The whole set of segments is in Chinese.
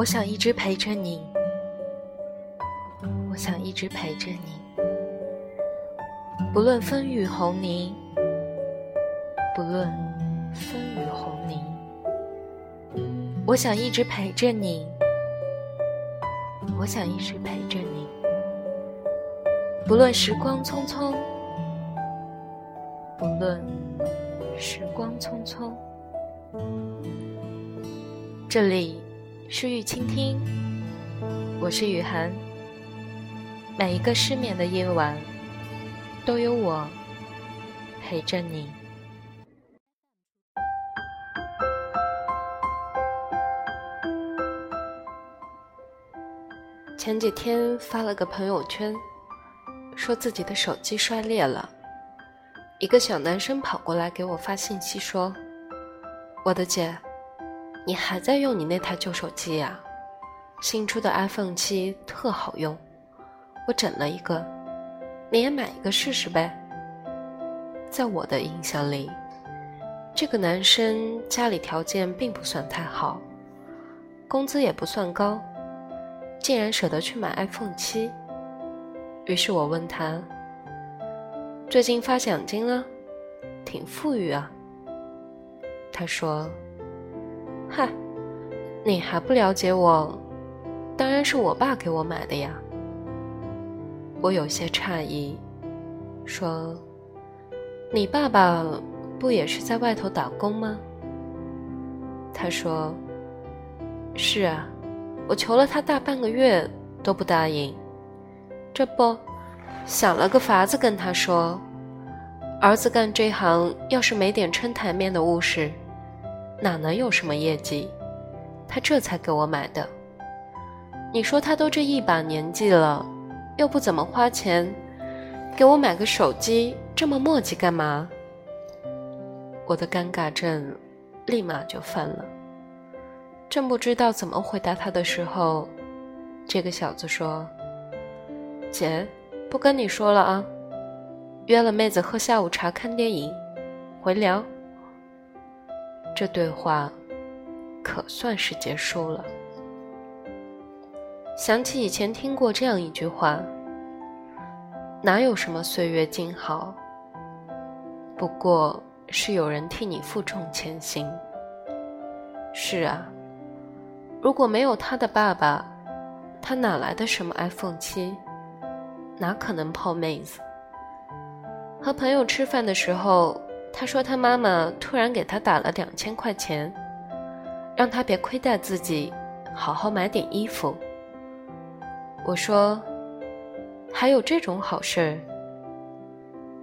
我想一直陪着你，我想一直陪着你，不论风雨红泥，不论风雨红泥，我想一直陪着你，我想一直陪着你，不论时光匆匆，不论时光匆匆，这里。是雨倾听，我是雨涵。每一个失眠的夜晚，都有我陪着你。前几天发了个朋友圈，说自己的手机摔裂了，一个小男生跑过来给我发信息说：“我的姐。”你还在用你那台旧手机呀？新出的 iPhone 七特好用，我整了一个，你也买一个试试呗。在我的印象里，这个男生家里条件并不算太好，工资也不算高，竟然舍得去买 iPhone 七。于是我问他：“最近发奖金了，挺富裕啊。”他说。嗨，你还不了解我？当然是我爸给我买的呀。我有些诧异，说：“你爸爸不也是在外头打工吗？”他说：“是啊，我求了他大半个月都不答应。这不，想了个法子跟他说，儿子干这行要是没点撑台面的物事。”哪能有什么业绩？他这才给我买的。你说他都这一把年纪了，又不怎么花钱，给我买个手机，这么磨叽干嘛？我的尴尬症立马就犯了。正不知道怎么回答他的时候，这个小子说：“姐，不跟你说了啊，约了妹子喝下午茶、看电影，回聊。”这对话可算是结束了。想起以前听过这样一句话：“哪有什么岁月静好，不过是有人替你负重前行。”是啊，如果没有他的爸爸，他哪来的什么 iPhone 七？哪可能泡妹子？和朋友吃饭的时候。他说他妈妈突然给他打了两千块钱，让他别亏待自己，好好买点衣服。我说，还有这种好事？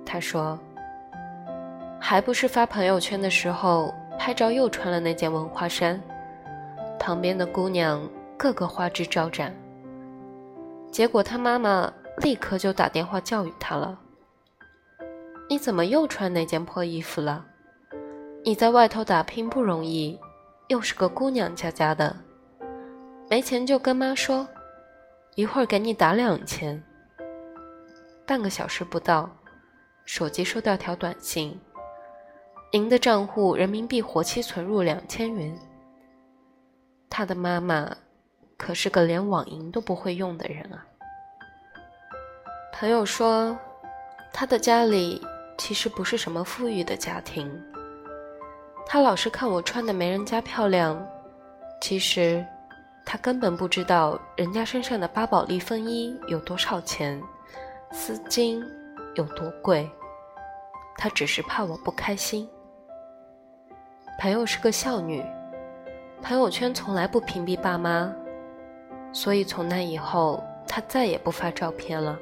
他说，还不是发朋友圈的时候拍照又穿了那件文化衫，旁边的姑娘个个花枝招展。结果他妈妈立刻就打电话教育他了。你怎么又穿那件破衣服了？你在外头打拼不容易，又是个姑娘家家的，没钱就跟妈说，一会儿给你打两千。半个小时不到，手机收到条短信：您的账户人民币活期存入两千元。他的妈妈可是个连网银都不会用的人啊。朋友说，他的家里。其实不是什么富裕的家庭，他老是看我穿的没人家漂亮，其实他根本不知道人家身上的巴宝莉风衣有多少钱，丝巾有多贵，他只是怕我不开心。朋友是个孝女，朋友圈从来不屏蔽爸妈，所以从那以后他再也不发照片了。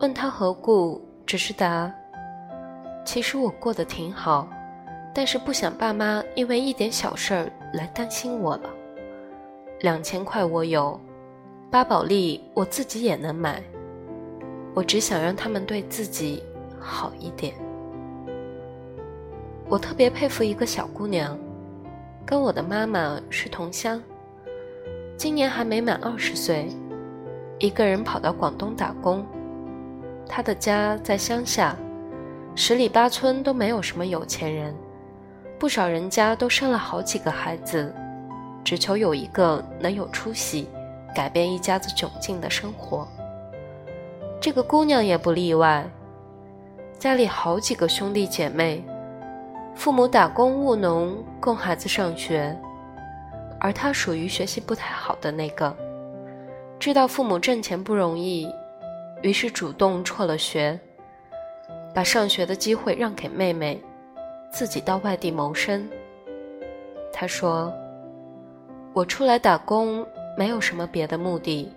问他何故？只是答，其实我过得挺好，但是不想爸妈因为一点小事儿来担心我了。两千块我有，巴宝莉我自己也能买，我只想让他们对自己好一点。我特别佩服一个小姑娘，跟我的妈妈是同乡，今年还没满二十岁，一个人跑到广东打工。他的家在乡下，十里八村都没有什么有钱人，不少人家都生了好几个孩子，只求有一个能有出息、改变一家子窘境的生活。这个姑娘也不例外，家里好几个兄弟姐妹，父母打工务农供孩子上学，而她属于学习不太好的那个。知道父母挣钱不容易，于是主动辍了学，把上学的机会让给妹妹，自己到外地谋生。他说：“我出来打工没有什么别的目的，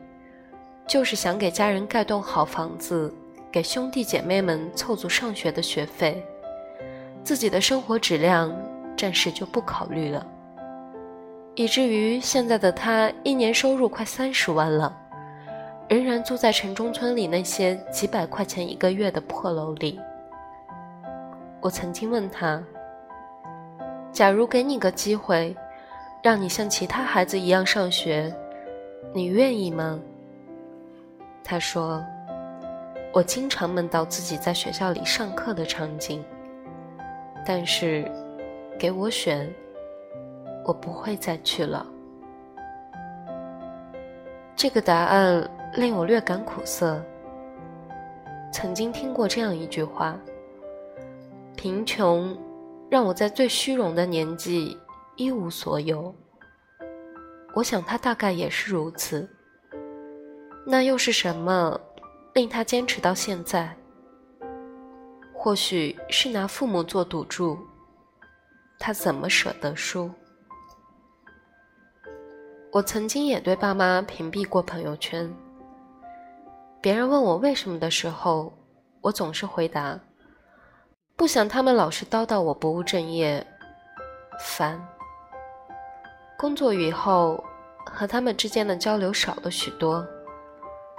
就是想给家人盖栋好房子，给兄弟姐妹们凑足上学的学费，自己的生活质量暂时就不考虑了。以至于现在的他一年收入快三十万了，仍然住在城中村里那些几百块钱一个月的破楼里。”我曾经问他。假如给你个机会，让你像其他孩子一样上学，你愿意吗？他说：“我经常梦到自己在学校里上课的场景，但是给我选，我不会再去了。”这个答案令我略感苦涩。曾经听过这样一句话：“贫穷。”让我在最虚荣的年纪一无所有。我想他大概也是如此。那又是什么令他坚持到现在？或许是拿父母做赌注，他怎么舍得输？我曾经也对爸妈屏蔽过朋友圈。别人问我为什么的时候，我总是回答。不想他们老是叨叨我不务正业，烦。工作以后，和他们之间的交流少了许多，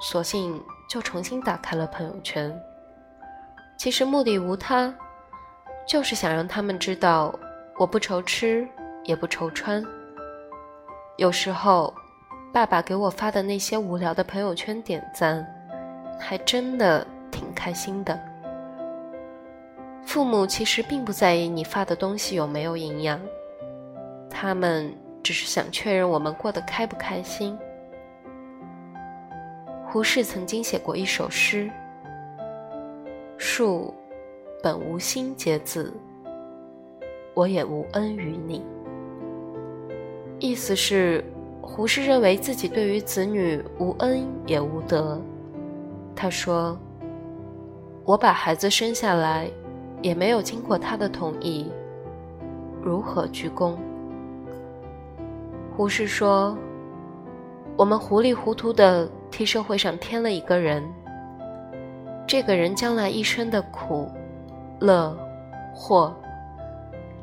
索性就重新打开了朋友圈。其实目的无他，就是想让他们知道我不愁吃也不愁穿。有时候，爸爸给我发的那些无聊的朋友圈点赞，还真的挺开心的。父母其实并不在意你发的东西有没有营养，他们只是想确认我们过得开不开心。胡适曾经写过一首诗：“树本无心结子，我也无恩于你。”意思是，胡适认为自己对于子女无恩也无德。他说：“我把孩子生下来。”也没有经过他的同意，如何鞠躬？胡适说：“我们糊里糊涂的替社会上添了一个人，这个人将来一生的苦、乐、祸，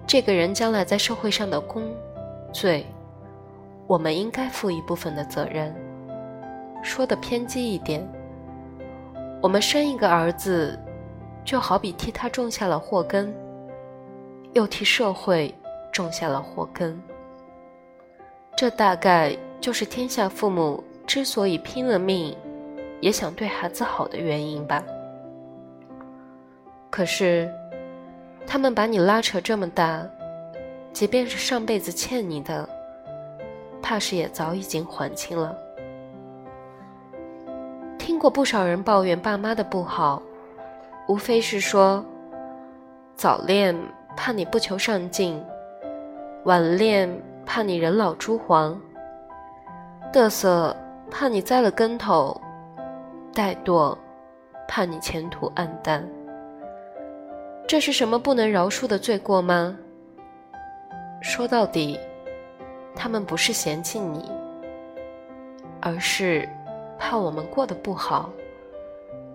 这个人将来在社会上的功、罪，我们应该负一部分的责任。说的偏激一点，我们生一个儿子。”就好比替他种下了祸根，又替社会种下了祸根。这大概就是天下父母之所以拼了命也想对孩子好的原因吧。可是，他们把你拉扯这么大，即便是上辈子欠你的，怕是也早已经还清了。听过不少人抱怨爸妈的不好。无非是说，早恋怕你不求上进，晚恋怕你人老珠黄，嘚瑟怕你栽了跟头，怠惰怕你前途黯淡。这是什么不能饶恕的罪过吗？说到底，他们不是嫌弃你，而是怕我们过得不好，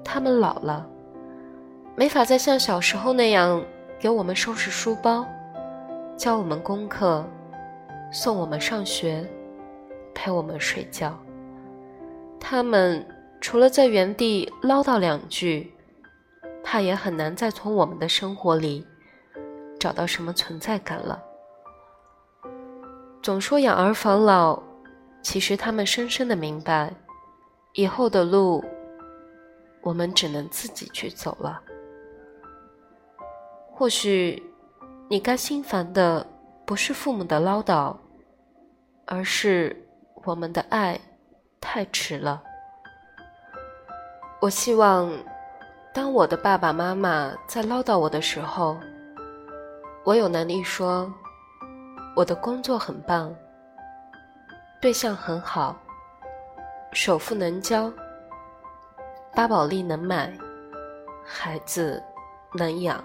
他们老了。没法再像小时候那样给我们收拾书包，教我们功课，送我们上学，陪我们睡觉。他们除了在原地唠叨两句，怕也很难再从我们的生活里找到什么存在感了。总说养儿防老，其实他们深深的明白，以后的路，我们只能自己去走了。或许，你该心烦的不是父母的唠叨，而是我们的爱太迟了。我希望，当我的爸爸妈妈在唠叨我的时候，我有能力说，我的工作很棒，对象很好，首付能交，八宝莉能买，孩子能养，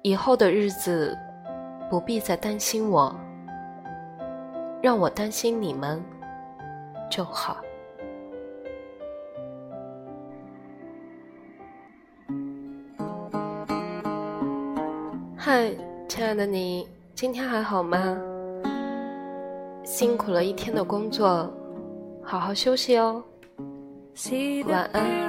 以后的日子不必再担心我，让我担心你们就好。嗨，亲爱的你，今天还好吗？辛苦了一天的工作，好好休息哦。晚安。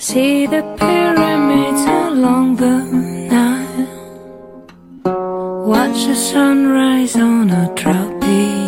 See the pyramids along the Nile. Watch the sunrise on a tropic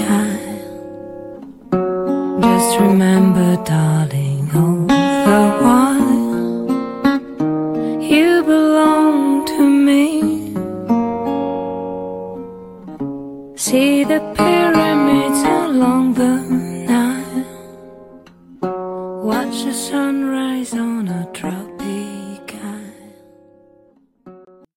isle. Just remember, darling,